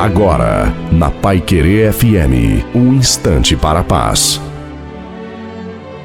Agora, na Pai Querer FM, um instante para a paz.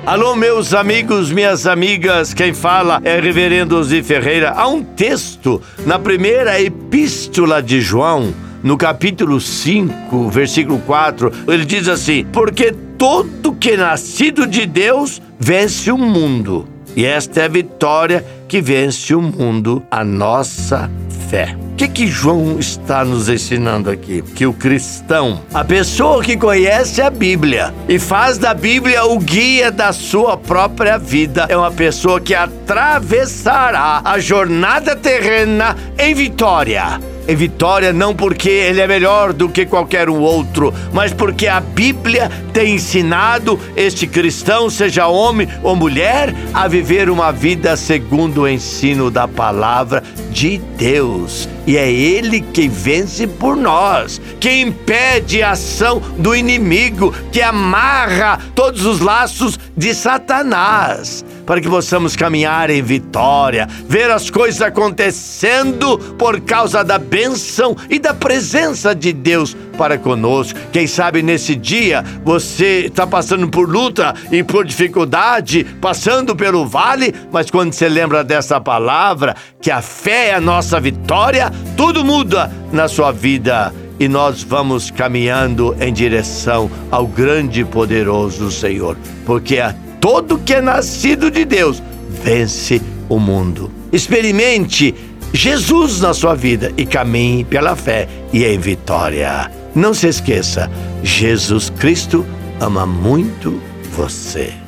Alô, meus amigos, minhas amigas, quem fala é Reverendo Zi Ferreira. Há um texto na primeira epístola de João, no capítulo 5, versículo 4, ele diz assim: Porque todo que é nascido de Deus vence o mundo. E esta é a vitória que vence o mundo, a nossa fé. O que, que João está nos ensinando aqui? Que o cristão, a pessoa que conhece a Bíblia e faz da Bíblia o guia da sua própria vida, é uma pessoa que atravessará a jornada terrena em vitória em vitória não porque ele é melhor do que qualquer outro, mas porque a Bíblia tem ensinado este cristão, seja homem ou mulher, a viver uma vida segundo o ensino da palavra de Deus. E é Ele quem vence por nós, que impede a ação do inimigo, que amarra todos os laços de Satanás para que possamos caminhar em vitória, ver as coisas acontecendo por causa da bênção e da presença de Deus para conosco. Quem sabe nesse dia você está passando por luta e por dificuldade, passando pelo vale, mas quando você lembra dessa palavra, que a fé é a nossa vitória, tudo muda na sua vida e nós vamos caminhando em direção ao grande e poderoso Senhor, porque a todo que é nascido de Deus vence o mundo. Experimente Jesus na sua vida e caminhe pela fé e em vitória. Não se esqueça, Jesus Cristo ama muito você.